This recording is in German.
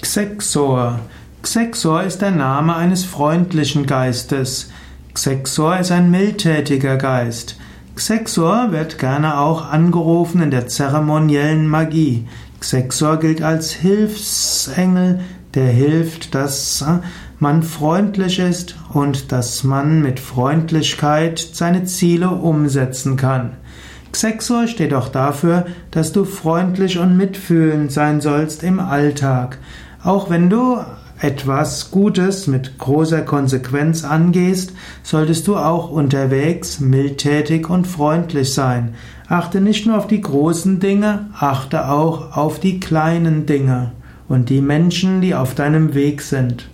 Xexor. Xexor ist der Name eines freundlichen Geistes. Xexor ist ein mildtätiger Geist. Xexor wird gerne auch angerufen in der zeremoniellen Magie. Xexor gilt als Hilfsengel, der hilft, dass man freundlich ist und dass man mit Freundlichkeit seine Ziele umsetzen kann. Xexor steht auch dafür, dass du freundlich und mitfühlend sein sollst im Alltag. Auch wenn du etwas Gutes mit großer Konsequenz angehst, solltest du auch unterwegs mildtätig und freundlich sein. Achte nicht nur auf die großen Dinge, achte auch auf die kleinen Dinge und die Menschen, die auf deinem Weg sind.